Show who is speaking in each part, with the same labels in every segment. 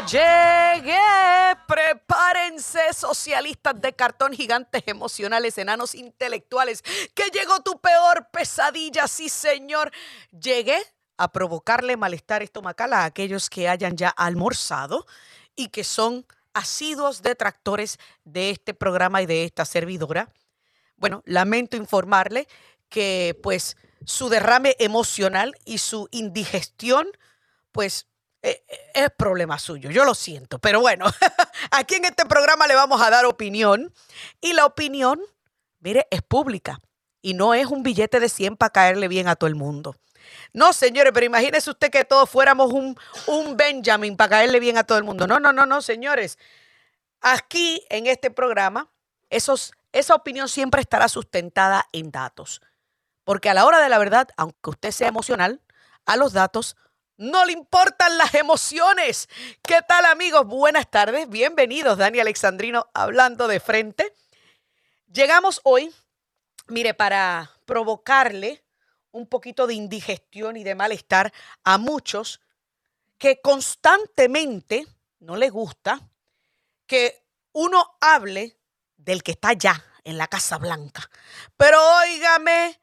Speaker 1: Llegué. Prepárense, socialistas de cartón, gigantes emocionales, enanos intelectuales. Que llegó tu peor pesadilla, sí, señor. Llegué a provocarle malestar estomacal a aquellos que hayan ya almorzado y que son asiduos detractores de este programa y de esta servidora. Bueno, lamento informarle que pues su derrame emocional y su indigestión pues es problema suyo, yo lo siento, pero bueno, aquí en este programa le vamos a dar opinión y la opinión, mire, es pública y no es un billete de 100 para caerle bien a todo el mundo. No, señores, pero imagínese usted que todos fuéramos un, un Benjamin para caerle bien a todo el mundo. No, no, no, no, señores. Aquí en este programa, esos, esa opinión siempre estará sustentada en datos. Porque a la hora de la verdad, aunque usted sea emocional, a los datos no le importan las emociones. ¿Qué tal amigos? Buenas tardes, bienvenidos. Dani Alexandrino hablando de frente. Llegamos hoy, mire, para provocarle un poquito de indigestión y de malestar a muchos que constantemente no les gusta que uno hable del que está allá en la Casa Blanca. Pero óigame,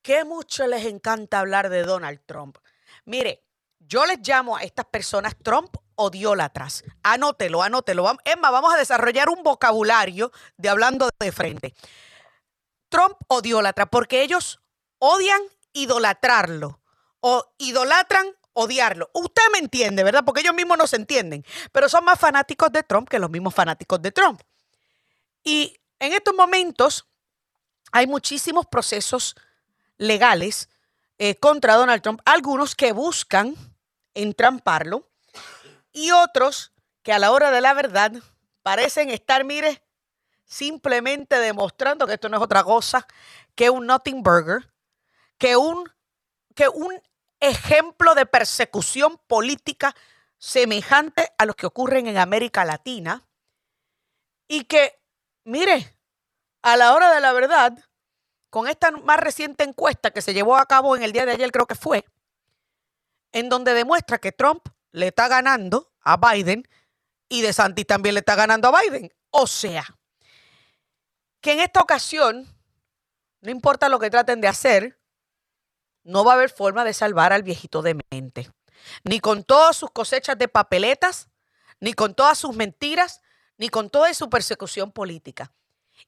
Speaker 1: que mucho les encanta hablar de Donald Trump. Mire, yo les llamo a estas personas Trump odiólatras. Anótelo, anótelo. Emma, vamos a desarrollar un vocabulario de hablando de frente. Trump odiólatra, porque ellos odian idolatrarlo o idolatran odiarlo. Usted me entiende, ¿verdad? Porque ellos mismos no se entienden, pero son más fanáticos de Trump que los mismos fanáticos de Trump. Y en estos momentos hay muchísimos procesos legales eh, contra Donald Trump, algunos que buscan entramparlo y otros que a la hora de la verdad parecen estar, mire, simplemente demostrando que esto no es otra cosa que un nothing burger, que un, que un ejemplo de persecución política semejante a los que ocurren en América Latina y que, mire, a la hora de la verdad, con esta más reciente encuesta que se llevó a cabo en el día de ayer, creo que fue, en donde demuestra que Trump le está ganando a Biden y De Santis también le está ganando a Biden. O sea, que en esta ocasión, no importa lo que traten de hacer, no va a haber forma de salvar al viejito de mente. Ni con todas sus cosechas de papeletas, ni con todas sus mentiras, ni con toda su persecución política.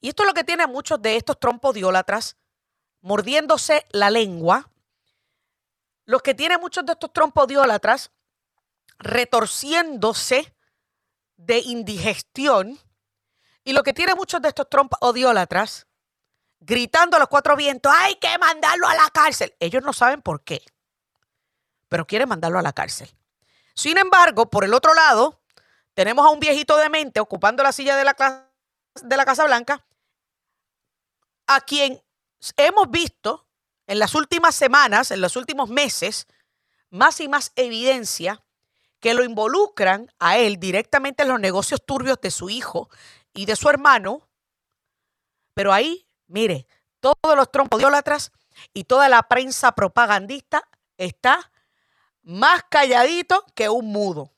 Speaker 1: Y esto es lo que tiene a muchos de estos trompodiólatras mordiéndose la lengua los que tienen muchos de estos trompodiólatras retorciéndose de indigestión y lo que tiene muchos de estos trompodiólatras gritando a los cuatro vientos, hay que mandarlo a la cárcel. Ellos no saben por qué, pero quieren mandarlo a la cárcel. Sin embargo, por el otro lado, tenemos a un viejito de mente ocupando la silla de la, de la Casa Blanca, a quien hemos visto en las últimas semanas, en los últimos meses, más y más evidencia que lo involucran a él directamente en los negocios turbios de su hijo y de su hermano. Pero ahí, mire, todos los trompodiólatras y toda la prensa propagandista está más calladito que un mudo.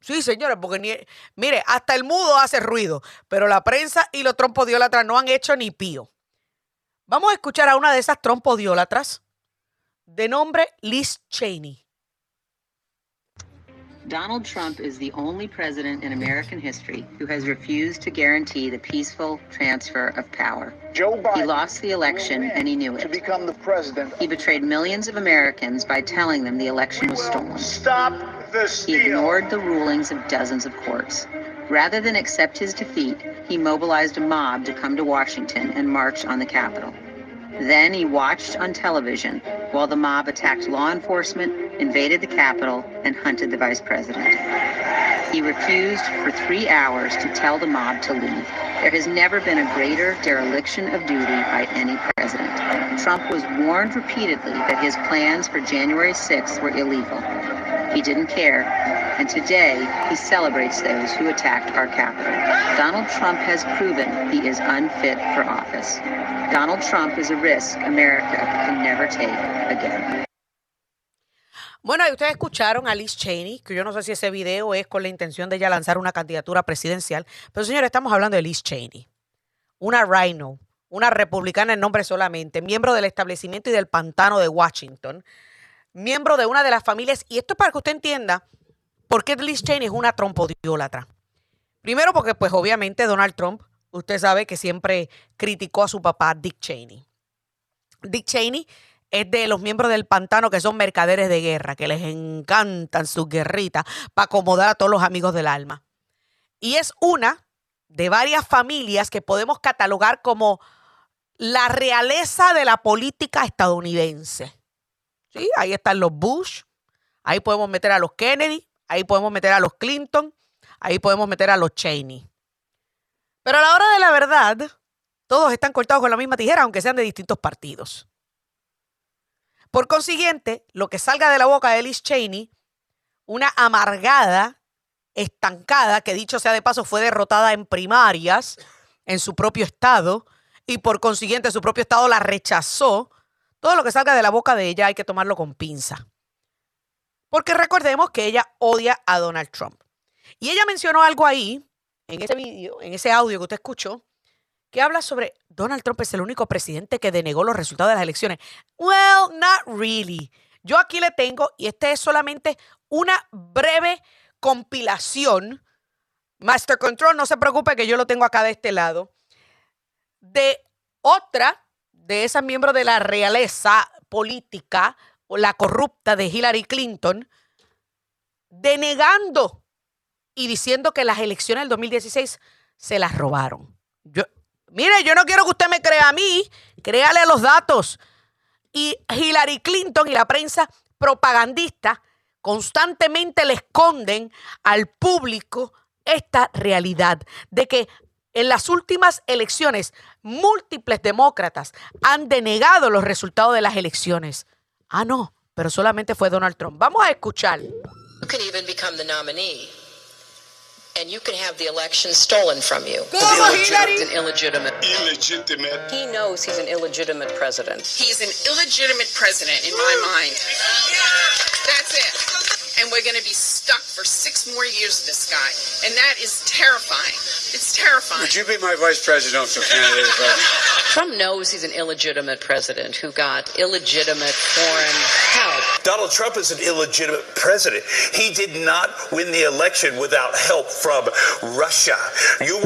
Speaker 1: Sí, señores, porque mire, hasta el mudo hace ruido, pero la prensa y los trompodiólatras no han hecho ni pío. Vamos a escuchar a una de esas trompodiólatras de nombre Liz Cheney.
Speaker 2: Donald Trump is the only president in American history who has refused to guarantee the peaceful transfer of power. Joe Biden he lost the election and he knew it. To become the president. He betrayed millions of Americans by telling them the election was stolen. Stop steal. He ignored the rulings of dozens of courts. Rather than accept his defeat, he mobilized a mob to come to Washington and march on the Capitol. Then he watched on television while the mob attacked law enforcement, invaded the Capitol, and hunted the vice president. He refused for three hours to tell the mob to leave. There has never been a greater dereliction of duty by any president. Trump was warned repeatedly that his plans for January 6th were illegal. He didn't care, and today he celebrates those who attacked our capital. Donald Trump has proven he is unfit for office. Donald Trump is a risk America can never take again.
Speaker 1: Bueno, y ustedes escucharon a Liz Cheney, que yo no sé si ese video es con la intención de ella lanzar una candidatura presidencial, pero señores, estamos hablando de Liz Cheney, una rhino, una republicana en nombre solamente, miembro del establecimiento y del pantano de Washington, miembro de una de las familias, y esto es para que usted entienda por qué Liz Cheney es una trompodiólatra. Primero porque pues obviamente Donald Trump, usted sabe que siempre criticó a su papá Dick Cheney. Dick Cheney es de los miembros del pantano que son mercaderes de guerra, que les encantan sus guerritas para acomodar a todos los amigos del alma. Y es una de varias familias que podemos catalogar como la realeza de la política estadounidense. ¿Sí? Ahí están los Bush, ahí podemos meter a los Kennedy, ahí podemos meter a los Clinton, ahí podemos meter a los Cheney. Pero a la hora de la verdad, todos están cortados con la misma tijera, aunque sean de distintos partidos. Por consiguiente, lo que salga de la boca de Liz Cheney, una amargada, estancada, que dicho sea de paso fue derrotada en primarias en su propio estado y por consiguiente su propio estado la rechazó, todo lo que salga de la boca de ella hay que tomarlo con pinza. Porque recordemos que ella odia a Donald Trump. Y ella mencionó algo ahí, en ese vídeo, en ese audio que usted escuchó, que habla sobre Donald Trump es el único presidente que denegó los resultados de las elecciones. Well, not really. Yo aquí le tengo, y este es solamente una breve compilación. Master Control, no se preocupe que yo lo tengo acá de este lado. De otra de esas miembros de la realeza política, o la corrupta de Hillary Clinton, denegando y diciendo que las elecciones del 2016 se las robaron. Yo, Mire, yo no quiero que usted me crea a mí, créale los datos. Y Hillary Clinton y la prensa propagandista constantemente le esconden al público esta realidad de que en las últimas elecciones múltiples demócratas han denegado los resultados de las elecciones. Ah, no, pero solamente fue Donald Trump. Vamos a escuchar.
Speaker 3: and you can have the election stolen from you.
Speaker 1: Go Hillary!
Speaker 3: An illegitimate.
Speaker 4: Illegitimate.
Speaker 3: He knows he's an illegitimate president.
Speaker 4: He's an illegitimate president in my mind. That's it and we're going to be stuck for six more years with this guy. And that is terrifying. It's terrifying.
Speaker 5: Would you be my vice presidential candidate?
Speaker 3: Trump knows he's an illegitimate president who got illegitimate foreign help.
Speaker 6: Donald Trump is an illegitimate president. He did not win the election without help from Russia. You...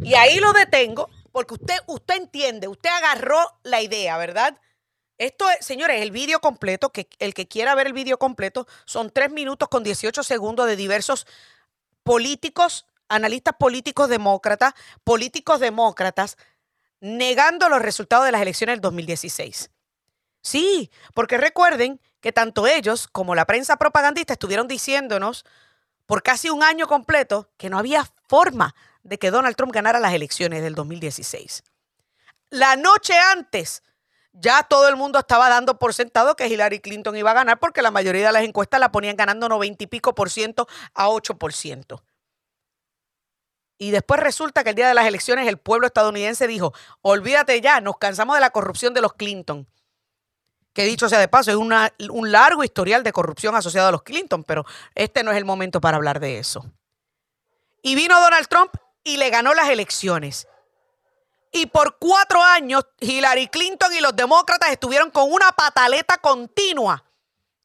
Speaker 1: Y ahí lo detengo porque usted, usted entiende, usted agarró la idea, ¿verdad? Esto es, señores, el vídeo completo, que el que quiera ver el vídeo completo, son tres minutos con 18 segundos de diversos políticos, analistas políticos demócratas, políticos demócratas, negando los resultados de las elecciones del 2016. Sí, porque recuerden que tanto ellos como la prensa propagandista estuvieron diciéndonos por casi un año completo que no había forma de que Donald Trump ganara las elecciones del 2016. La noche antes ya todo el mundo estaba dando por sentado que Hillary Clinton iba a ganar porque la mayoría de las encuestas la ponían ganando 90 y pico por ciento a 8 por ciento. Y después resulta que el día de las elecciones el pueblo estadounidense dijo, olvídate ya, nos cansamos de la corrupción de los Clinton. Que dicho sea de paso, es un largo historial de corrupción asociado a los Clinton, pero este no es el momento para hablar de eso. Y vino Donald Trump y le ganó las elecciones. Y por cuatro años, Hillary Clinton y los demócratas estuvieron con una pataleta continua,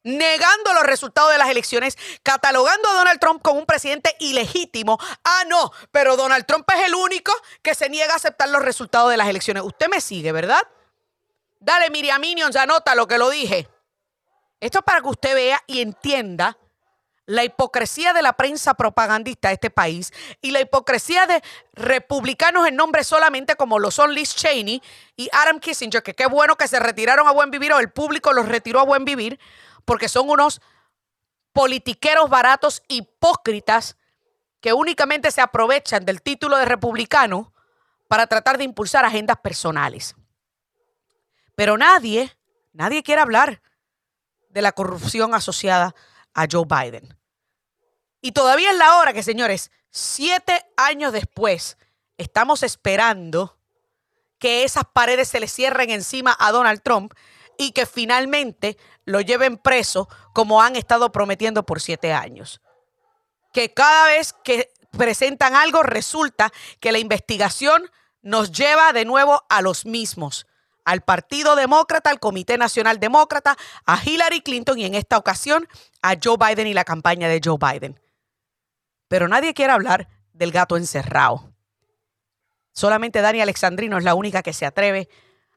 Speaker 1: negando los resultados de las elecciones, catalogando a Donald Trump como un presidente ilegítimo. Ah, no, pero Donald Trump es el único que se niega a aceptar los resultados de las elecciones. Usted me sigue, ¿verdad? Dale, Miriam Minions, anota lo que lo dije. Esto es para que usted vea y entienda la hipocresía de la prensa propagandista de este país y la hipocresía de republicanos en nombre solamente como lo son Liz Cheney y Adam Kissinger, que qué bueno que se retiraron a buen vivir o el público los retiró a buen vivir, porque son unos politiqueros baratos hipócritas que únicamente se aprovechan del título de republicano para tratar de impulsar agendas personales. Pero nadie, nadie quiere hablar de la corrupción asociada a Joe Biden. Y todavía es la hora que, señores, siete años después, estamos esperando que esas paredes se le cierren encima a Donald Trump y que finalmente lo lleven preso como han estado prometiendo por siete años. Que cada vez que presentan algo resulta que la investigación nos lleva de nuevo a los mismos, al Partido Demócrata, al Comité Nacional Demócrata, a Hillary Clinton y en esta ocasión a Joe Biden y la campaña de Joe Biden. Pero nadie quiere hablar del gato encerrado. Solamente Dani Alexandrino es la única que se atreve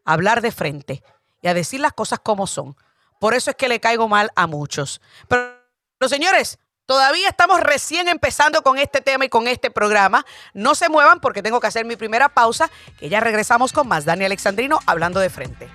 Speaker 1: a hablar de frente y a decir las cosas como son. Por eso es que le caigo mal a muchos. Pero, pero señores, Todavía estamos recién empezando con este tema y con este programa. No se muevan porque tengo que hacer mi primera pausa, que ya regresamos con más. Dani Alexandrino hablando de frente.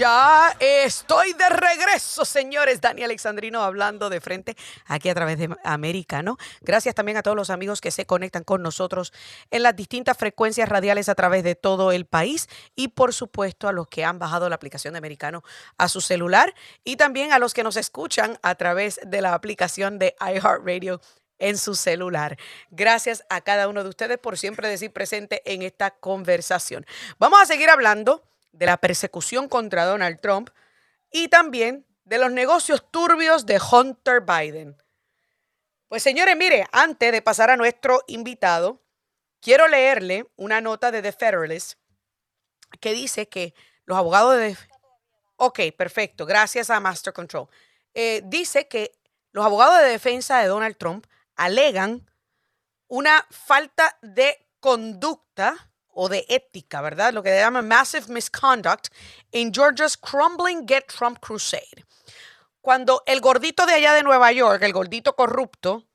Speaker 1: Ya estoy de regreso, señores. Dani Alexandrino hablando de frente aquí a través de Americano. Gracias también a todos los amigos que se conectan con nosotros en las distintas frecuencias radiales a través de todo el país y por supuesto a los que han bajado la aplicación de Americano a su celular y también a los que nos escuchan a través de la aplicación de iHeartRadio en su celular. Gracias a cada uno de ustedes por siempre decir presente en esta conversación. Vamos a seguir hablando de la persecución contra Donald Trump y también de los negocios turbios de Hunter Biden. Pues señores, mire, antes de pasar a nuestro invitado, quiero leerle una nota de The Federalist que dice que los abogados de... Ok, perfecto, gracias a Master Control. Eh, dice que los abogados de defensa de Donald Trump alegan una falta de conducta o de ética, ¿verdad? Lo que se llama massive misconduct in Georgia's crumbling Get Trump Crusade. Cuando el gordito de allá de Nueva York, el gordito corrupto,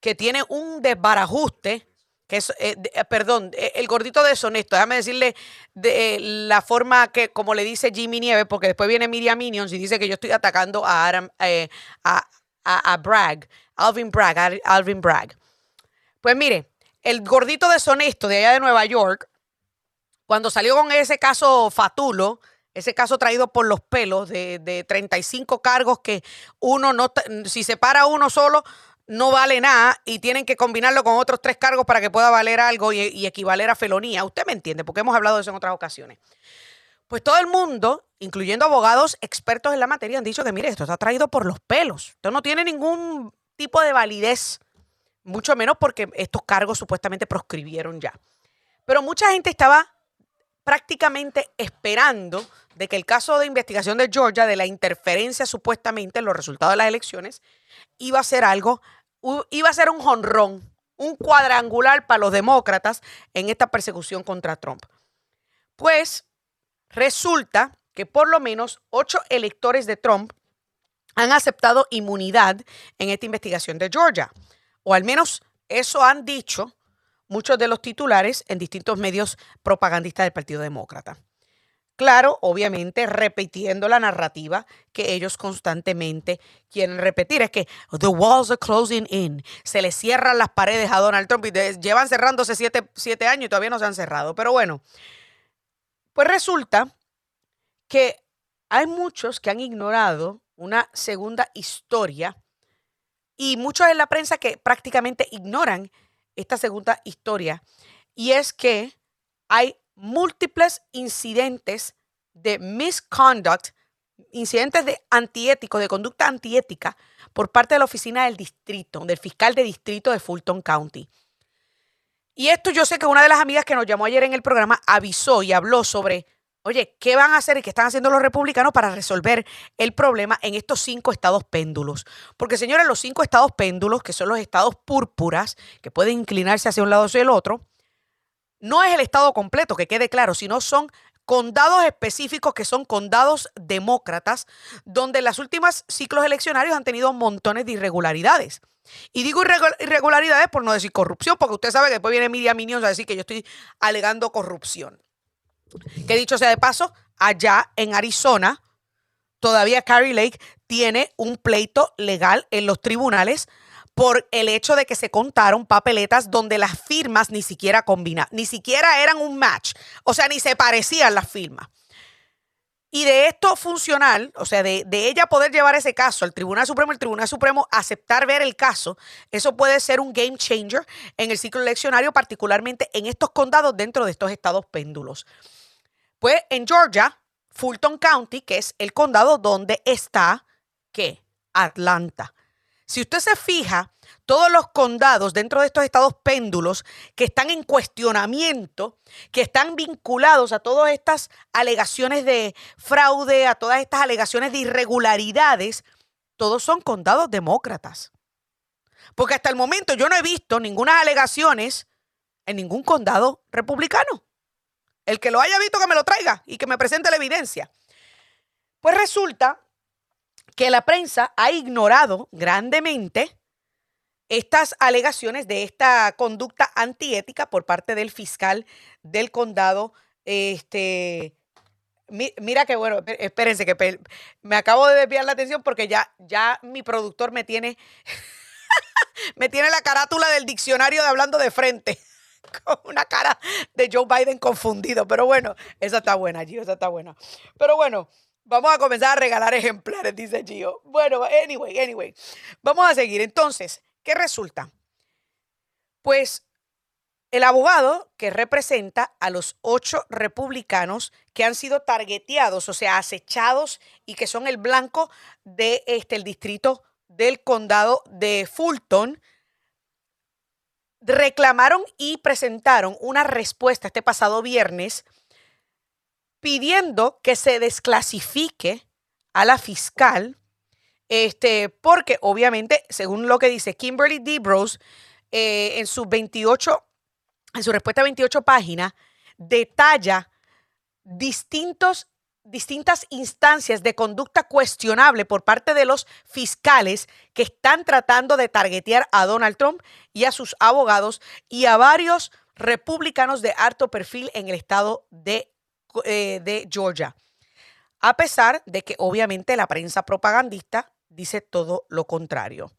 Speaker 1: que tiene un desbarajuste, que es, eh, eh, perdón, eh, el gordito deshonesto, déjame decirle de la forma que, como le dice Jimmy Nieves, porque después viene Miriam Minions y dice que yo estoy atacando a, Adam, a, a, Bragg, Alvin Bragg, Alvin Bragg. Pues mire, el gordito deshonesto de allá de Nueva York cuando salió con ese caso Fatulo, ese caso traído por los pelos de, 35 cargos que uno no, si se para uno solo, no vale nada y tienen que combinarlo con otros tres cargos para que pueda valer algo y, y, equivaler a felonía. Usted me entiende, porque hemos hablado de eso en otras ocasiones. Pues todo el mundo, incluyendo abogados expertos en la materia, han dicho que, mire, esto está traído por los pelos. Esto no tiene ningún tipo de validez, mucho menos porque estos cargos supuestamente proscribieron ya. Pero mucha gente estaba prácticamente esperando de que el caso de investigación de Georgia, de la interferencia supuestamente en los resultados de las elecciones, iba a ser algo, iba a ser un jonrón, un cuadrangular para los demócratas en esta persecución contra Trump. Pues resulta que por lo menos ocho electores de Trump han aceptado inmunidad en esta investigación de Georgia, o al menos eso han dicho muchos de los titulares en distintos medios propagandistas del Partido Demócrata. Claro, obviamente repitiendo la narrativa que ellos constantemente quieren repetir. Es que the walls are closing in. Se le cierran las paredes a Donald Trump y llevan cerrándose siete, siete años y todavía no se han cerrado. Pero bueno, pues resulta que hay muchos que han ignorado una segunda historia y muchos en la prensa que prácticamente ignoran esta segunda historia, y es que hay múltiples incidentes de misconduct, incidentes de antiéticos, de conducta antiética por parte de la oficina del distrito, del fiscal de distrito de Fulton County. Y esto yo sé que una de las amigas que nos llamó ayer en el programa avisó y habló sobre Oye, ¿qué van a hacer y qué están haciendo los republicanos para resolver el problema en estos cinco estados péndulos? Porque, señores, los cinco estados péndulos, que son los estados púrpuras, que pueden inclinarse hacia un lado o hacia el otro, no es el estado completo, que quede claro, sino son condados específicos que son condados demócratas, donde en las últimas ciclos eleccionarios han tenido montones de irregularidades. Y digo irregularidades por no decir corrupción, porque usted sabe que después viene Miriam Minions a decir que yo estoy alegando corrupción. Que dicho sea de paso, allá en Arizona, todavía Carrie Lake tiene un pleito legal en los tribunales por el hecho de que se contaron papeletas donde las firmas ni siquiera combinan, ni siquiera eran un match, o sea, ni se parecían las firmas. Y de esto funcional, o sea, de, de, ella poder llevar ese caso al Tribunal Supremo, el Tribunal Supremo aceptar ver el caso, eso puede ser un game changer en el ciclo eleccionario, particularmente en estos condados dentro de estos estados péndulos. Pues en Georgia, Fulton County, que es el condado donde está, ¿qué? Atlanta. Si usted se fija, todos los condados dentro de estos estados péndulos que están en cuestionamiento, que están vinculados a todas estas alegaciones de fraude, a todas estas alegaciones de irregularidades, todos son condados demócratas. Porque hasta el momento yo no he visto ninguna alegaciones en ningún condado republicano. El que lo haya visto que me lo traiga y que me presente la evidencia. Pues resulta que la prensa ha ignorado grandemente estas alegaciones de esta conducta antiética por parte del fiscal del condado. Este, mira que bueno, espérense que me acabo de desviar la atención porque ya, ya mi productor me tiene, me tiene la carátula del diccionario de hablando de frente con una cara de Joe Biden confundido. Pero bueno, esa está buena, Gio, esa está buena. Pero bueno, vamos a comenzar a regalar ejemplares, dice Gio. Bueno, anyway, anyway. Vamos a seguir. Entonces, ¿qué resulta? Pues el abogado que representa a los ocho republicanos que han sido targeteados, o sea, acechados y que son el blanco de este, el distrito del condado de Fulton, reclamaron y presentaron una respuesta este pasado viernes pidiendo que se desclasifique a la fiscal, este, porque obviamente, según lo que dice Kimberly DeBrose, eh, en sus 28, en su respuesta a 28 páginas, detalla distintos distintas instancias de conducta cuestionable por parte de los fiscales que están tratando de targetear a Donald Trump y a sus abogados y a varios republicanos de alto perfil en el estado de, eh, de Georgia. A pesar de que obviamente la prensa propagandista dice todo lo contrario.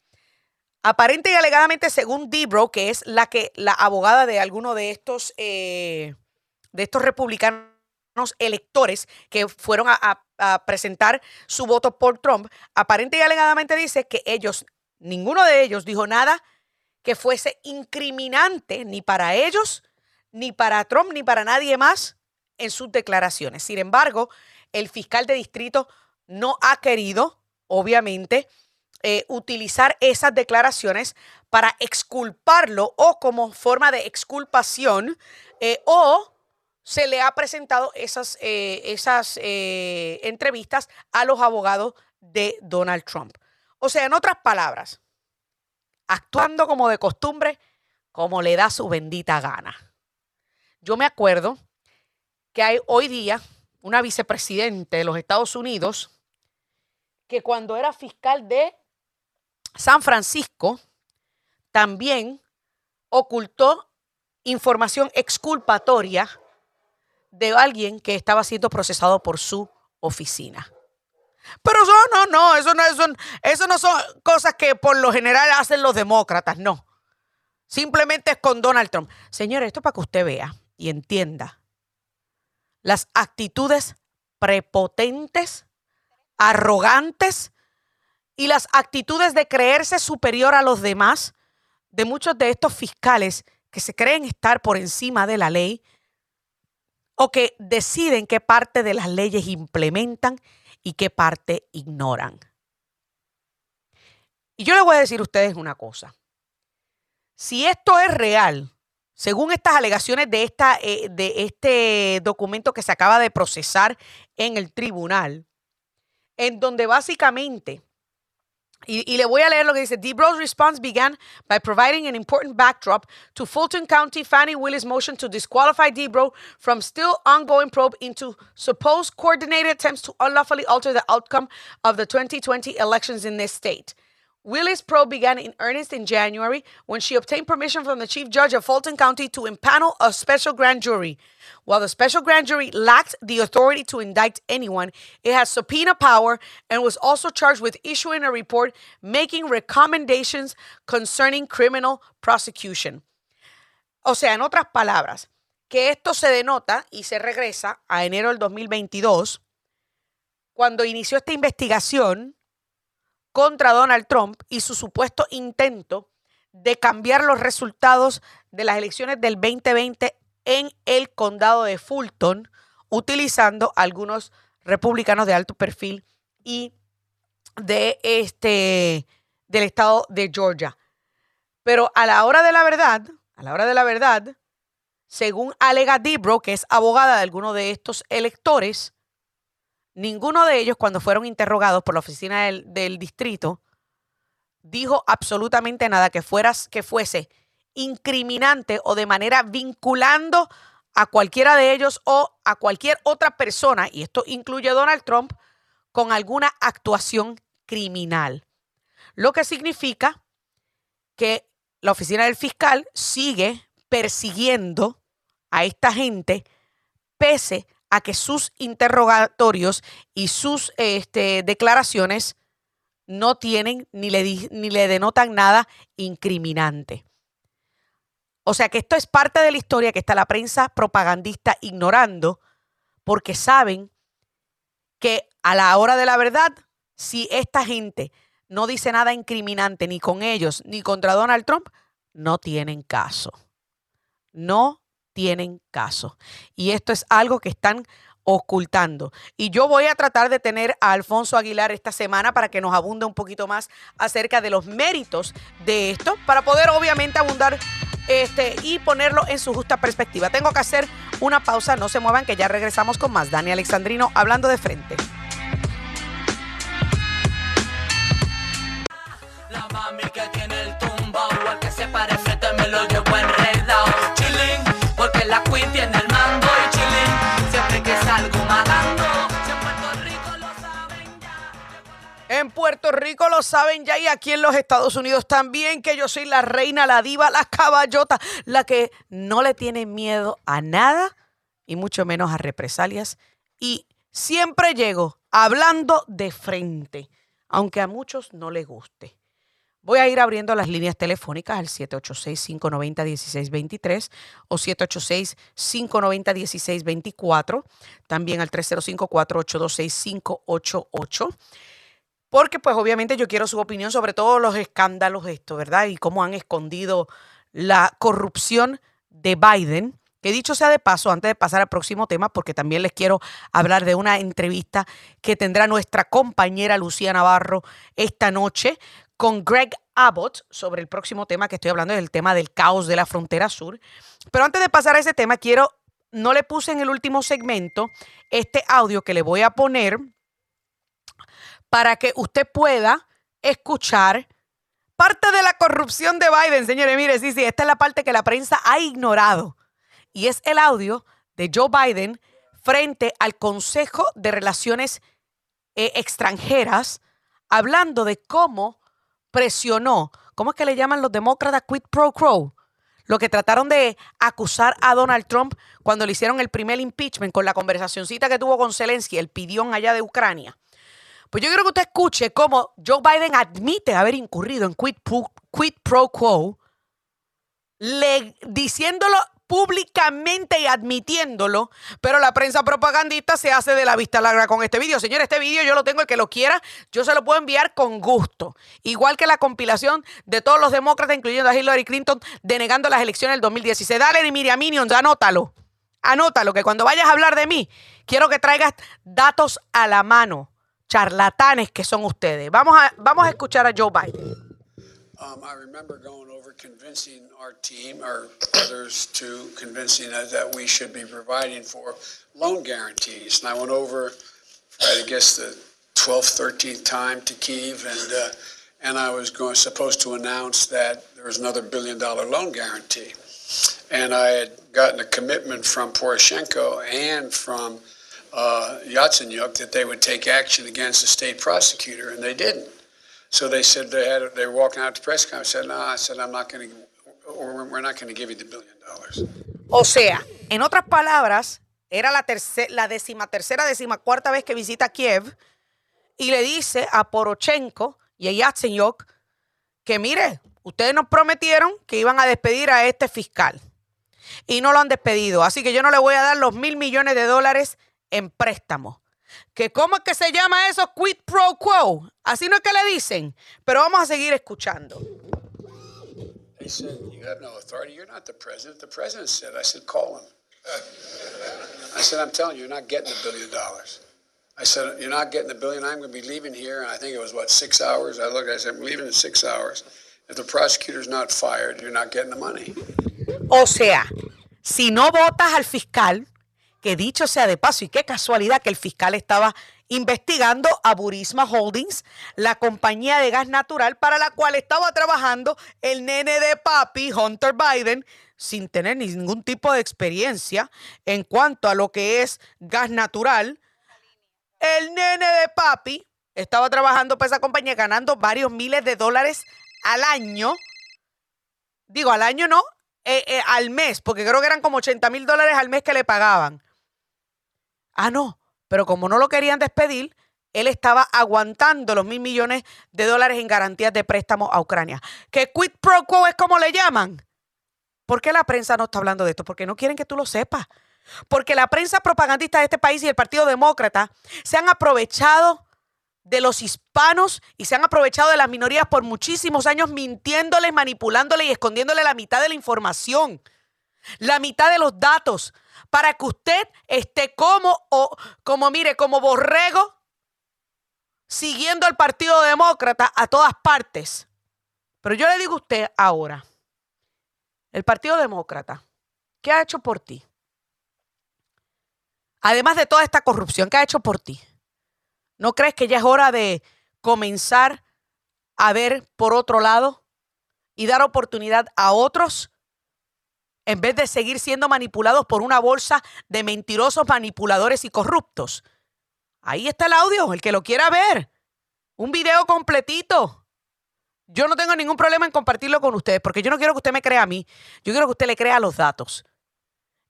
Speaker 1: Aparente y alegadamente, según Debro, que es la que la abogada de alguno de estos, eh, de estos republicanos electores que fueron a, presentar su voto por Trump, aparente y alegadamente dice que ellos, ninguno de ellos dijo nada que fuese incriminante ni para ellos, ni para Trump, ni para nadie más en sus declaraciones. Sin embargo, el fiscal de distrito no ha querido, obviamente, eh, utilizar esas declaraciones para exculparlo o como forma de exculpación eh, o se le ha presentado esas, eh, esas eh, entrevistas a los abogados de Donald Trump. O sea, en otras palabras, actuando como de costumbre, como le da su bendita gana. Yo me acuerdo que hay hoy día una vicepresidente de los Estados Unidos que cuando era fiscal de San Francisco, también ocultó información exculpatoria de alguien que estaba siendo procesado por su oficina. Pero eso no, no, eso no, eso, eso no son cosas que por lo general hacen los demócratas, no. Simplemente es con Donald Trump. Señores, esto para que usted vea y entienda las actitudes prepotentes, arrogantes y las actitudes de creerse superior a los demás de muchos de estos fiscales que se creen estar por encima de la ley o que deciden qué parte de las leyes implementan y qué parte ignoran. Y yo les voy a decir a ustedes una cosa. Si esto es real, según estas alegaciones de, esta, eh, de este documento que se acaba de procesar en el tribunal, en donde básicamente Y, y, le voy a leer lo que dice. DeBro's response began by providing an important backdrop to Fulton County Fannie Willis' motion to disqualify DeBro from still ongoing probe into supposed coordinated attempts to unlawfully alter the outcome of the 2020 elections in this state. Willis probe began in earnest in January when she obtained permission from the chief judge of Fulton County to impanel a special grand jury. While the special grand jury lacked the authority to indict anyone, it has subpoena power and was also charged with issuing a report making recommendations concerning criminal prosecution. O sea, en otras palabras, que esto se denota y se regresa a enero del 2022, cuando inició esta investigación contra Donald Trump y su supuesto intento de cambiar los resultados de las elecciones del 2020 en el condado de Fulton, utilizando algunos republicanos de alto perfil y de este del estado de Georgia. Pero a la hora de la verdad, a la hora de la verdad, según alega Dibro, que es abogada de alguno de estos electores, Ninguno de ellos, cuando fueron interrogados por la oficina del, distrito, dijo absolutamente nada que, fueras, que fuese incriminante o de manera vinculando a cualquiera de ellos o a cualquier otra persona, y esto incluye a Donald Trump, con alguna actuación criminal. Lo que significa que la oficina del fiscal sigue persiguiendo a esta gente pese a que sus interrogatorios y sus este, declaraciones no tienen ni le, ni le denotan nada incriminante. O sea que esto es parte de la historia que está la prensa propagandista ignorando porque saben que a la hora de la verdad, si esta gente no dice nada incriminante ni con ellos ni contra Donald Trump, no tienen caso. No tienen caso. Y esto es algo que están ocultando. Y yo voy a tratar de tener a Alfonso Aguilar esta semana para que nos abunde un poquito más acerca de los méritos de esto, para poder obviamente abundar este, y ponerlo en su justa perspectiva. Tengo que hacer una pausa, no se muevan que ya regresamos con más. Dani Alexandrino hablando de frente. La mami que tiene el mando siempre que salgo matando. En Puerto Rico lo saben ya. En Puerto Rico lo saben ya y aquí en los Estados Unidos también que yo soy la reina, la diva, la caballota, la que no le tiene miedo a nada y mucho menos a represalias y siempre llego hablando de frente, aunque a muchos no les guste. Voy a ir abriendo las líneas telefónicas al 786-590-1623 o 786-590-1624, también al 305-482-6588. Porque pues obviamente yo quiero su opinión sobre todos los escándalos esto, ¿verdad? Y cómo han escondido la corrupción de Biden. Que dicho sea de paso, antes de pasar al próximo tema, porque también les quiero hablar de una entrevista que tendrá nuestra compañera Lucía Navarro esta noche con Greg Abbott sobre el próximo tema que estoy hablando, es el tema del caos de la frontera sur. Pero antes de pasar a ese tema, quiero, no le puse en el último segmento este audio que le voy a poner para que usted pueda escuchar parte de la corrupción de Biden, señores. Mire, sí, sí, esta es la parte que la prensa ha ignorado. Y es el audio de Joe Biden frente al Consejo de Relaciones eh, Extranjeras, hablando de cómo presionó, ¿cómo es que le llaman los demócratas quid pro quo? Lo que trataron de acusar a Donald Trump cuando le hicieron el primer impeachment con la conversacioncita que tuvo con Zelensky, el pidión allá de Ucrania. Pues yo quiero que usted escuche cómo Joe Biden admite haber incurrido en quid pro, quid pro quo, le, diciéndolo públicamente y admitiéndolo, pero la prensa propagandista se hace de la vista larga con este vídeo. Señor, este vídeo yo lo tengo, el que lo quiera, yo se lo puedo enviar con gusto. Igual que la compilación de todos los demócratas, incluyendo a Hillary Clinton, denegando las elecciones del 2016. Dale, Miriam Minions, anótalo. Anótalo, que cuando vayas a hablar de mí, quiero que traigas datos a la mano. Charlatanes que son ustedes. Vamos a, vamos a escuchar a Joe Biden.
Speaker 5: Um, I remember going over convincing our team, or others, to convincing us that we should be providing for loan guarantees. And I went over, I guess, the 12th, 13th time to Kiev, and uh, and I was going supposed to announce that there was another billion dollar loan guarantee. And I had gotten a commitment from Poroshenko and from uh, Yatsenyuk that they would take action against the state prosecutor, and they didn't. So they said they had they were walking out to press conference. I said, no, I said I'm not going to, we're not going to give you the billion dollars.
Speaker 1: O sea, en otras palabras, era la, tercera, la decimatercera, decimacuarta vez que visita Kiev y le dice a Porochenko y a Yatsenyuk que mire, ustedes nos prometieron que iban a despedir a este fiscal y no lo han despedido. Así que yo no le voy a dar los mil millones de dólares en préstamo. Que cómo es que se llama eso quid pro quo. Así no es que le dicen, pero vamos a seguir escuchando.
Speaker 5: They said, you have no authority. You're not the president. The president said, I said, call him. I said, I'm telling you, you're not getting a billion dollars. I said, you're not getting the billion. I'm going to be leaving here. And I think it was, what, six hours? I looked, I said, I'm leaving in six hours. If the prosecutor's not fired, you're not getting the money.
Speaker 1: O sea, si no votas al fiscal, que dicho sea de paso, y qué casualidad que el fiscal estaba investigando a Burisma Holdings, la compañía de gas natural para la cual estaba trabajando el nene de papi, Hunter Biden, sin tener ningún tipo de experiencia en cuanto a lo que es gas natural. El nene de papi estaba trabajando para esa compañía ganando varios miles de dólares al año. Digo, al año no, eh, eh, al mes, porque creo que eran como 80 mil dólares al mes que le pagaban. Ah, no, pero como no lo querían despedir, él estaba aguantando los mil millones de dólares en garantías de préstamo a Ucrania. Que quid pro quo es como le llaman. ¿Por qué la prensa no está hablando de esto? Porque no quieren que tú lo sepas. Porque la prensa propagandista de este país y el Partido Demócrata se han aprovechado de los hispanos y se han aprovechado de las minorías por muchísimos años mintiéndoles, manipulándoles y escondiéndole la mitad de la información, la mitad de los datos, para que usted esté como, o, como mire, como borrego, siguiendo al Partido Demócrata a todas partes. Pero yo le digo a usted ahora, el Partido Demócrata, ¿qué ha hecho por ti? Además de toda esta corrupción, ¿qué ha hecho por ti? ¿No crees que ya es hora de comenzar a ver por otro lado y dar oportunidad a otros en vez de seguir siendo manipulados por una bolsa de mentirosos manipuladores y corruptos? Ahí está el audio, el que lo quiera ver. Un video completito. Yo no tengo ningún problema en compartirlo con ustedes porque yo no quiero que usted me crea a mí. Yo quiero que usted le crea los datos.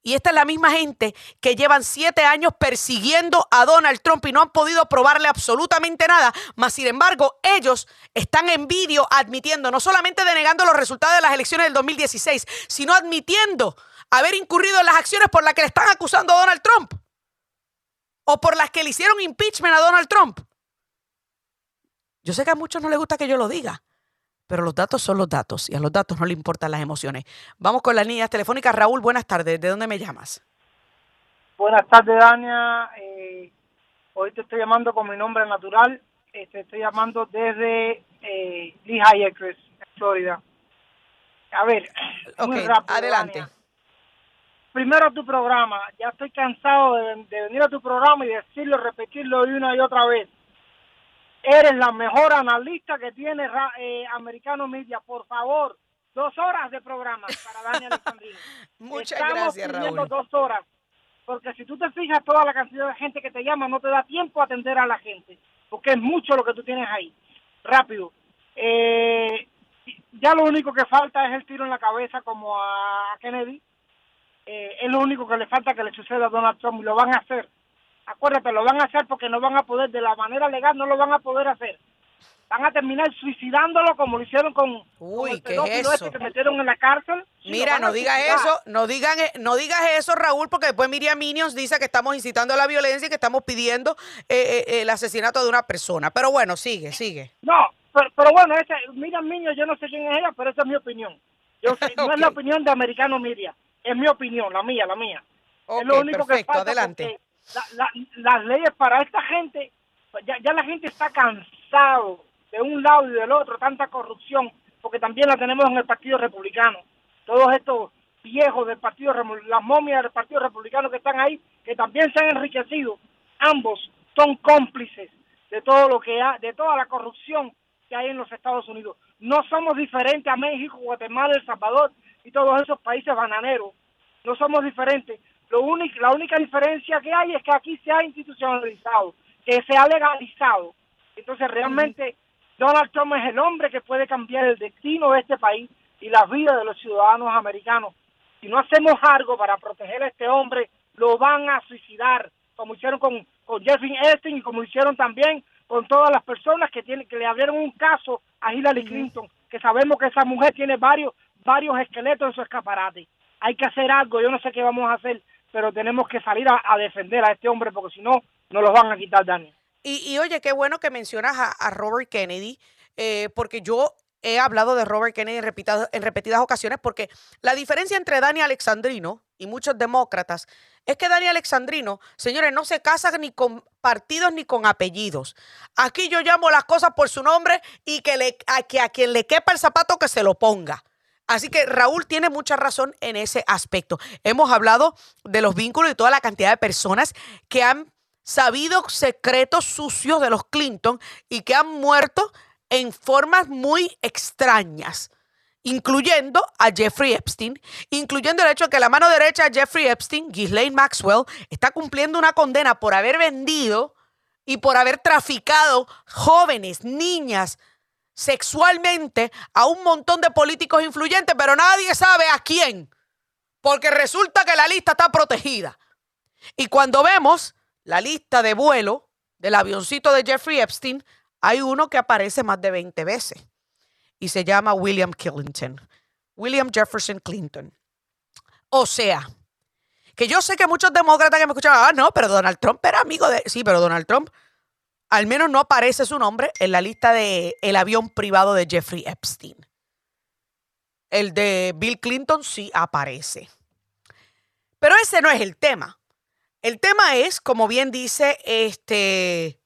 Speaker 1: Y esta es la misma gente que llevan siete años persiguiendo a Donald Trump y no han podido probarle absolutamente nada. Mas, sin embargo, ellos están en vídeo admitiendo, no solamente denegando los resultados de las elecciones del 2016, sino admitiendo haber incurrido en las acciones por las que le están acusando a Donald Trump. O por las que le hicieron impeachment a Donald Trump. Yo sé que a muchos no les gusta que yo lo diga, pero los datos son los datos y a los datos no le importan las emociones. Vamos con las líneas telefónicas. Raúl, buenas tardes. ¿De dónde me llamas?
Speaker 7: Buenas tardes, Dania. Eh, hoy te estoy llamando con mi nombre natural. Eh, te estoy llamando desde eh, Lehigh Acres, Florida. A ver, muy rápido,
Speaker 1: adelante.
Speaker 7: Primero tu programa. Ya estoy cansado de, de venir a tu programa y decirlo, repetirlo una y otra vez Eres la mejor analista que tiene eh, Americano Media. Por favor, dos horas de programa para Daniel Alexandrino.
Speaker 1: Muchas gracias, Raúl.
Speaker 7: dos horas. Porque si tú te fijas toda la cantidad de gente que te llama, no te da tiempo a atender a la gente. Porque es mucho lo que tú tienes ahí. Rápido. Eh, ya lo único que falta es el tiro en la cabeza como a Kennedy. Eh, es lo único que le falta que le suceda a Donald Trump y lo van a hacer acuérdate, lo van a hacer porque no van a poder, de la manera legal no lo van a poder hacer. Van a terminar suicidándolo como lo hicieron con,
Speaker 1: Uy, ¿qué es eso?
Speaker 7: Este que metieron en la cárcel.
Speaker 1: Mira, no digas eso, no digan, no digas eso, Raúl, porque después Miriam Minions dice que estamos incitando a la violencia y que estamos pidiendo eh, eh, el asesinato de una persona. Pero bueno, sigue, sigue.
Speaker 7: No, pero, bueno, ese, Miriam Minions, yo no sé quién es ella, pero esa es mi opinión. Yo No es la opinión de Americano Media, es mi opinión, la mía, la mía.
Speaker 1: es lo único perfecto, que adelante
Speaker 7: las leyes para esta gente, ya, ya la gente está cansado de un lado y del otro, tanta corrupción, porque también la tenemos en el Partido Republicano. Todos estos viejos del Partido, las momias del Partido Republicano que están ahí, que también se han enriquecido, ambos son cómplices de todo lo que hay, de toda la corrupción que hay en los Estados Unidos. No somos diferentes a México, Guatemala, El Salvador y todos esos países bananeros. No somos diferentes. Lo único, la única diferencia que hay es que aquí se ha institucionalizado, que se ha legalizado. Entonces realmente Donald Trump es el hombre que puede cambiar el destino de este país y la vida de los ciudadanos americanos. Si no hacemos algo para proteger a este hombre, lo van a suicidar, como hicieron con, con Jeffrey Epstein y como hicieron también con todas las personas que tienen que le abrieron un caso a Hillary Clinton, que sabemos que esa mujer tiene varios varios esqueletos en su escaparate. Hay que hacer algo, yo no sé qué vamos a hacer, pero tenemos que salir a, defender a este hombre porque si no, nos los van a quitar, Dani.
Speaker 1: Y, oye, qué bueno que mencionas a, Robert Kennedy, eh, porque yo he hablado de Robert Kennedy en repetidas, en repetidas ocasiones, porque la diferencia entre Dani Alexandrino y muchos demócratas es que Dani Alexandrino, señores, no se casa ni con partidos ni con apellidos. Aquí yo llamo las cosas por su nombre y que, le, a, que a quien le quepa el zapato que se lo ponga. Así que Raúl tiene mucha razón en ese aspecto. Hemos hablado de los vínculos y toda la cantidad de personas que han sabido secretos sucios de los Clinton y que han muerto en formas muy extrañas, incluyendo a Jeffrey Epstein, incluyendo el hecho de que la mano derecha de Jeffrey Epstein, Ghislaine Maxwell, está cumpliendo una condena por haber vendido y por haber traficado jóvenes, niñas, sexualmente a un montón de políticos influyentes, pero nadie sabe a quién, porque resulta que la lista está protegida. Y cuando vemos la lista de vuelo del avioncito de Jeffrey Epstein, hay uno que aparece más de 20 veces y se llama William Clinton, William Jefferson Clinton. O sea, que yo sé que muchos demócratas que me escuchan, ah, no, pero Donald Trump era amigo de... Sí, pero Donald Trump al menos no aparece su nombre en la lista del el avión privado de Jeffrey Epstein. El de Bill Clinton sí aparece. Pero ese no es el tema. El tema es, como bien dice este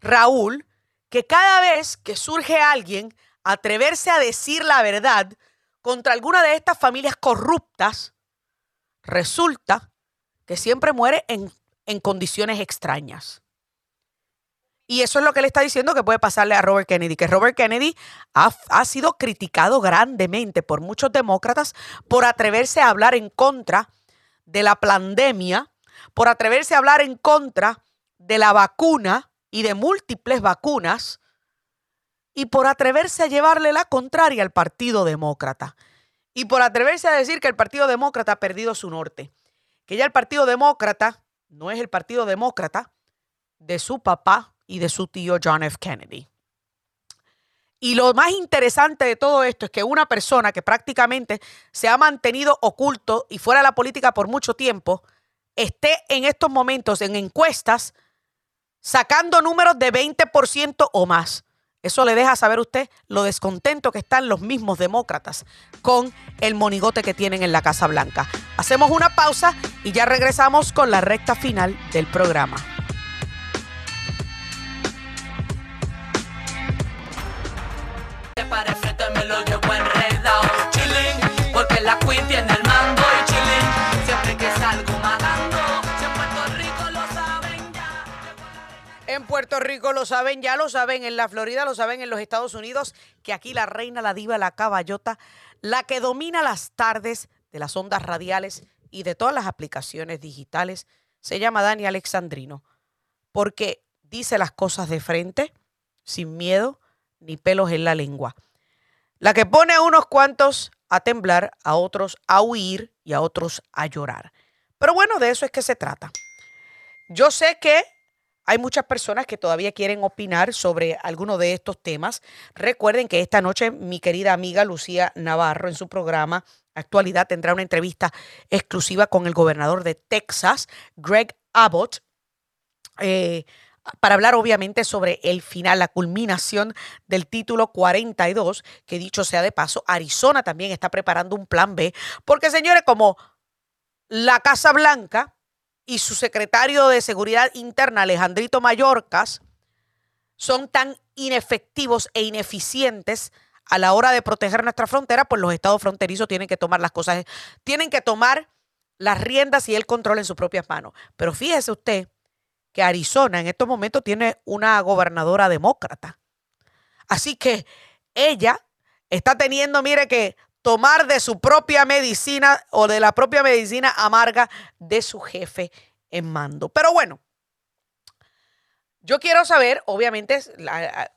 Speaker 1: Raúl, que cada vez que surge alguien atreverse a decir la verdad contra alguna de estas familias corruptas, resulta que siempre muere en, en condiciones extrañas. Y eso es lo que le está diciendo que puede pasarle a Robert Kennedy, que Robert Kennedy ha, ha, sido criticado grandemente por muchos demócratas por atreverse a hablar en contra de la pandemia por atreverse a hablar en contra de la vacuna y de múltiples vacunas y por atreverse a llevarle la contraria al Partido Demócrata y por atreverse a decir que el Partido Demócrata ha perdido su norte, que ya el Partido Demócrata no es el Partido Demócrata de su papá y de su tío John F. Kennedy. Y lo más interesante de todo esto es que una persona que prácticamente se ha mantenido oculto y fuera de la política por mucho tiempo, esté en estos momentos en encuestas sacando números de 20% o más. Eso le deja saber usted lo descontento que están los mismos demócratas con el monigote que tienen en la Casa Blanca. Hacemos una pausa y ya regresamos con la recta final del programa. La tiene el mando y siempre que salgo En Puerto Rico lo saben, ya lo saben, en la Florida lo saben, en los Estados Unidos, que aquí la reina, la diva, la caballota, la que domina las tardes de las ondas radiales y de todas las aplicaciones digitales, se llama Dani Alexandrino, porque dice las cosas de frente, sin miedo ni pelos en la lengua. La que pone unos cuantos a temblar, a otros a huir y a otros a llorar. Pero bueno, de eso es que se trata. Yo sé que hay muchas personas que todavía quieren opinar sobre alguno de estos temas. Recuerden que esta noche mi querida amiga Lucía Navarro en su programa Actualidad tendrá una entrevista exclusiva con el gobernador de Texas, Greg Abbott. Eh, para hablar obviamente sobre el final, la culminación del título 42, que dicho sea de paso, Arizona también está preparando un plan B, porque señores, como la Casa Blanca y su secretario de Seguridad Interna, Alejandrito Mayorkas, son tan inefectivos e ineficientes a la hora de proteger nuestra frontera, pues los estados fronterizos tienen que tomar las cosas, tienen que tomar las riendas y el control en sus propias manos. Pero fíjese usted que Arizona en estos momentos tiene una gobernadora demócrata. Así que ella está teniendo, mire que tomar de su propia medicina o de la propia medicina amarga de su jefe en mando. Pero bueno, Yo quiero saber, obviamente,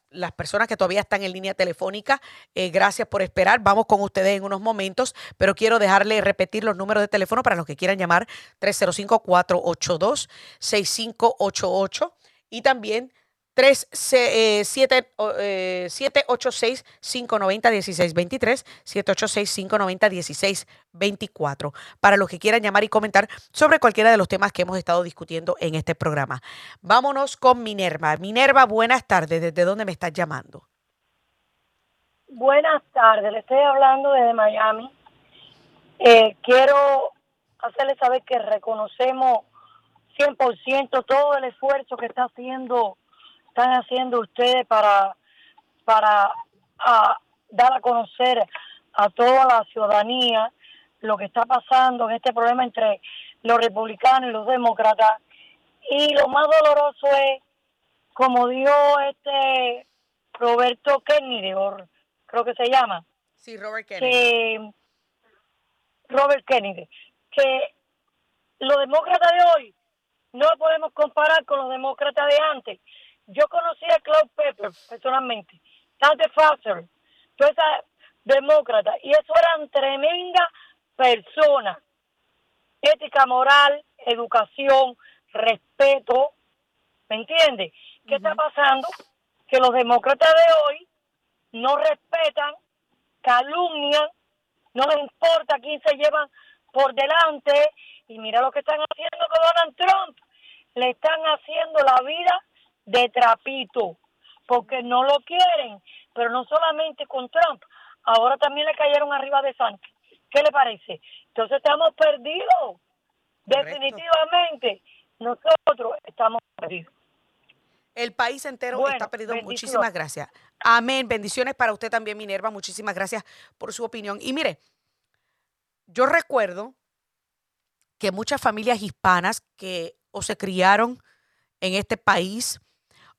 Speaker 1: las personas que todavía están en línea telefónica, eh, gracias por esperar. Vamos con ustedes en unos momentos, pero quiero dejarle repetir los números de teléfono para los que quieran llamar 305-482-6588 y también 786-590-1623, 786-590-1624, para los que quieran llamar y comentar sobre cualquiera de los temas que hemos estado discutiendo en este programa. Vámonos con Minerva. Minerva, buenas tardes. ¿Desde dónde me estás llamando?
Speaker 8: Buenas tardes, le estoy hablando desde Miami. Eh, quiero hacerle saber que reconocemos 100% todo el esfuerzo que está haciendo están haciendo ustedes para, para dar a conocer a toda la ciudadanía lo que está pasando en este problema entre los republicanos y los demócratas. Y lo más doloroso es, como dijo este Roberto Kennedy, creo que se llama.
Speaker 1: Sí, Robert Kennedy.
Speaker 8: Robert Kennedy, que los demócratas de hoy no podemos comparar con los demócratas de antes, yo conocí a Claude Pepper personalmente, Tante Foster, toda esa demócrata, y eso eran tremendas personas. Ética moral, educación, respeto, ¿me entiendes? ¿Qué está pasando? Que los demócratas de hoy no respetan, calumnian, no les importa quién se llevan por delante, y mira lo que están haciendo con Donald Trump. Le están haciendo la vida de trapito, porque no lo quieren, pero no solamente con Trump, ahora también le cayeron arriba de Sánchez. ¿Qué le parece? Entonces estamos perdidos. Definitivamente, nosotros estamos perdidos.
Speaker 1: El país entero está perdido. Muchísimas gracias. Amén. Bendiciones para usted también, Minerva. Muchísimas gracias por su opinión. Y mire, yo recuerdo que muchas familias hispanas que o se criaron en este país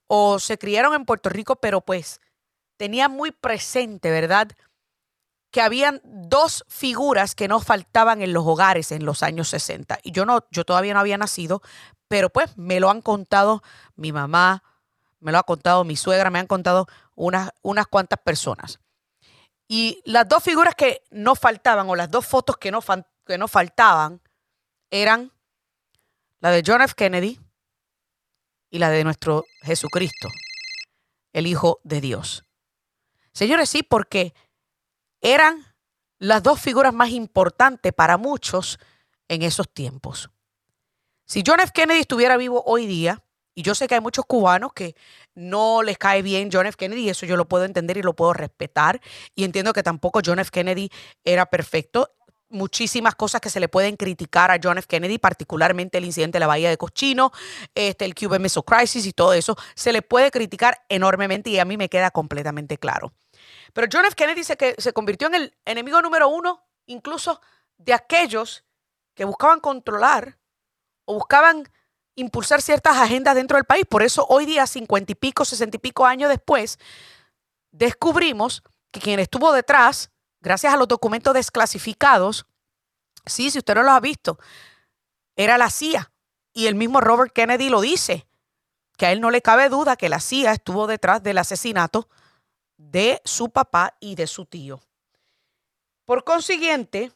Speaker 1: o se criaron en Puerto Rico, pero pues tenían muy presente, ¿verdad? Que habían dos figuras que no faltaban en los hogares en los años 60. Y yo no, yo todavía no había nacido, pero pues me lo han contado mi mamá, me lo ha contado mi suegra, me han contado unas, unas cuantas personas. Y las dos figuras que no faltaban, o las dos fotos que no, que no faltaban, eran la de John F. Kennedy y la de nuestro Jesucristo, el Hijo de Dios. Señores, sí, porque eran las dos figuras más importantes para muchos en esos tiempos. Si John F. Kennedy estuviera vivo hoy día, y yo sé que hay muchos cubanos que no les cae bien John F. Kennedy, y eso yo lo puedo entender y lo puedo respetar, y entiendo que tampoco John F. Kennedy era perfecto, muchísimas cosas que se le pueden criticar a John F. Kennedy, particularmente el incidente de la Bahía de Cochino, este, el Cuban Missile Crisis y todo eso, se le puede criticar enormemente y a mí me queda completamente claro. Pero John F. Kennedy se, que, se convirtió en el enemigo número uno, incluso de aquellos que buscaban controlar o buscaban impulsar ciertas agendas dentro del país. Por eso hoy día, cincuenta y pico, sesenta y pico años después, descubrimos que quien estuvo detrás gracias a los documentos desclasificados, sí, si usted no los ha visto, era la CIA. Y el mismo Robert Kennedy lo dice, que a él no le cabe duda que la CIA estuvo detrás del asesinato de su papá y de su tío. Por consiguiente,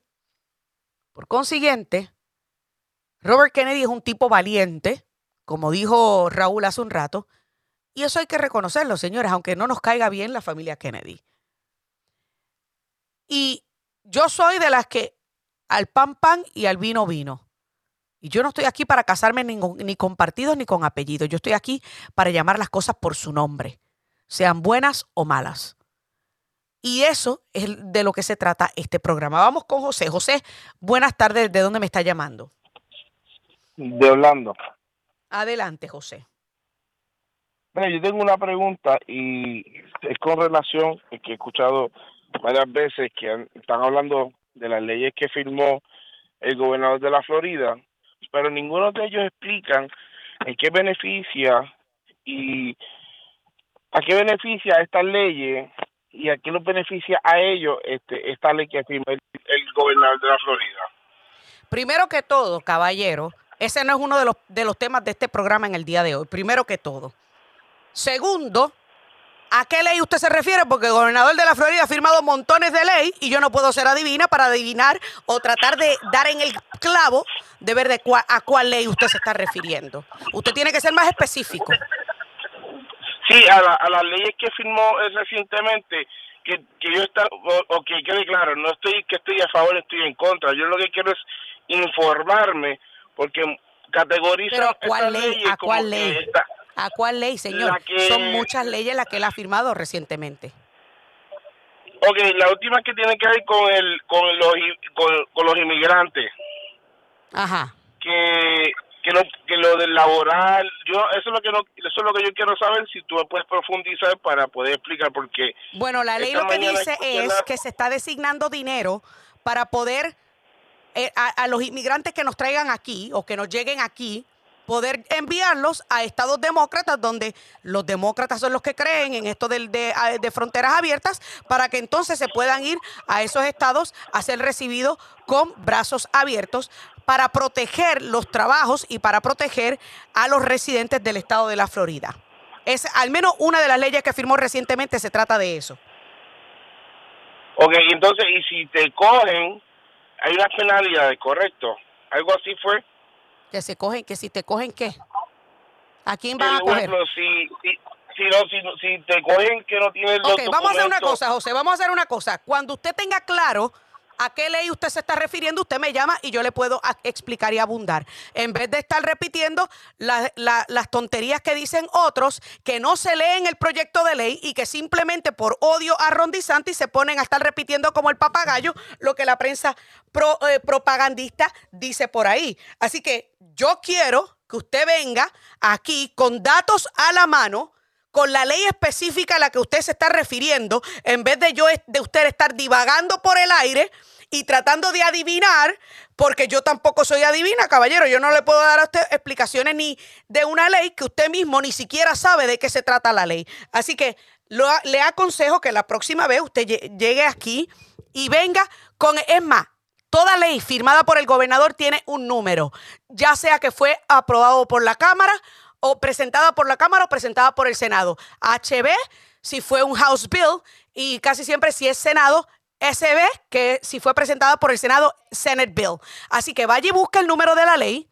Speaker 1: por consiguiente, Robert Kennedy es un tipo valiente, como dijo Raúl hace un rato, y eso hay que reconocerlo, señores, aunque no nos caiga bien la familia Kennedy. Y yo soy de las que al pan pan y al vino vino. Y yo no estoy aquí para casarme ni, ni con partidos ni con apellidos. Yo estoy aquí para llamar las cosas por su nombre, sean buenas o malas. Y eso es de lo que se trata este programa. Vamos con José. José, buenas tardes. ¿De dónde me está llamando?
Speaker 9: De Orlando.
Speaker 1: Adelante, José.
Speaker 9: Bueno, yo tengo una pregunta y es con relación que he escuchado varias veces que están hablando de las leyes que firmó el gobernador de la Florida, pero ninguno de ellos explican en qué beneficia y a qué beneficia estas leyes y a qué los beneficia a ellos este, esta ley que firmó el, el gobernador de la Florida.
Speaker 1: Primero que todo, caballero, ese no es uno de los, de los temas de este programa en el día de hoy. Primero que todo, Segundo, ¿a qué ley usted se refiere? Porque el gobernador de la Florida ha firmado montones de ley y yo no puedo ser adivina para adivinar o tratar de dar en el clavo de ver de a cuál ley usted se está refiriendo. Usted tiene que ser más específico.
Speaker 9: Sí, a, a las leyes que firmó recientemente, que, que yo está, o, que quede claro, no estoy que estoy a favor, estoy en contra. Yo lo que quiero es informarme, porque categoriza
Speaker 1: Pero ¿a cuál ley? ¿A cuál ley? ¿A cuál ley, señor? Son muchas leyes las que él ha firmado recientemente.
Speaker 9: Ok, la última que tiene que ver con el con los con, los inmigrantes.
Speaker 1: Ajá.
Speaker 9: Que que lo que lo del laboral, yo eso es lo que no eso es lo que yo quiero saber si tú me puedes profundizar para poder explicar por qué.
Speaker 1: Bueno, la ley lo que dice es que se está designando dinero para poder eh, a, los inmigrantes que nos traigan aquí o que nos lleguen aquí, poder enviarlos a estados demócratas donde los demócratas son los que creen en esto de, de, fronteras abiertas para que entonces se puedan ir a esos estados a ser recibidos con brazos abiertos para proteger los trabajos y para proteger a los residentes del estado de la Florida. Es al menos una de las leyes que firmó recientemente se trata de eso.
Speaker 9: Ok, entonces, y si te cogen hay unas penalidades, correcto. Algo así fue.
Speaker 1: Que se cogen, que si te cogen, ¿qué? ¿A quién van a coger?
Speaker 9: si, si, si, no, si, si, te cogen que no tienen los Ok,
Speaker 1: vamos a hacer una cosa, José, vamos a hacer una cosa. Cuando usted tenga claro a qué ley usted se está refiriendo, usted me llama y yo le puedo explicar y abundar. En vez de estar repitiendo las tonterías que dicen otros que no se leen el proyecto de ley y que simplemente por odio a Ron se ponen a estar repitiendo como el papagayo lo que la prensa eh, propagandista dice por ahí. Así que yo quiero que usted venga aquí con datos a la mano con la ley específica a la que usted se está refiriendo, en vez de yo de usted estar divagando por el aire y tratando de adivinar, porque yo tampoco soy adivina, caballero, yo no le puedo dar a usted explicaciones ni de una ley que usted mismo ni siquiera sabe de qué se trata la ley. Así que le aconsejo que la próxima vez usted llegue aquí y venga con, es más, Toda ley firmada por el gobernador tiene un número, ya sea que fue aprobado por la Cámara o presentada por la Cámara o presentada por el Senado. HB, si fue un House Bill, y casi siempre si es Senado, SB, que si fue presentada por el Senado, Senate Bill. Así que vaya y busca el número de la ley,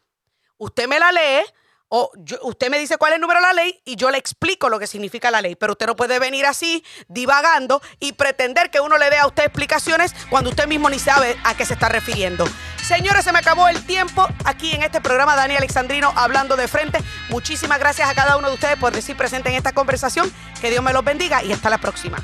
Speaker 1: usted me la lee, o usted me dice cuál es el número de la ley y yo le explico lo que significa la ley. Pero usted no puede venir así, divagando y pretender que uno le dé a usted explicaciones cuando usted mismo ni sabe a qué se está refiriendo. Señores, se me acabó el tiempo aquí en este programa. Dani Alexandrino hablando de frente. Muchísimas gracias a cada uno de ustedes por decir presente en esta conversación. Que Dios me los bendiga y hasta la próxima.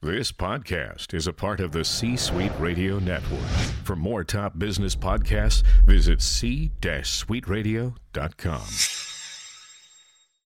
Speaker 10: This podcast is a part of the C Suite Radio Network. For more top business podcasts, visit c-suiteradio.com.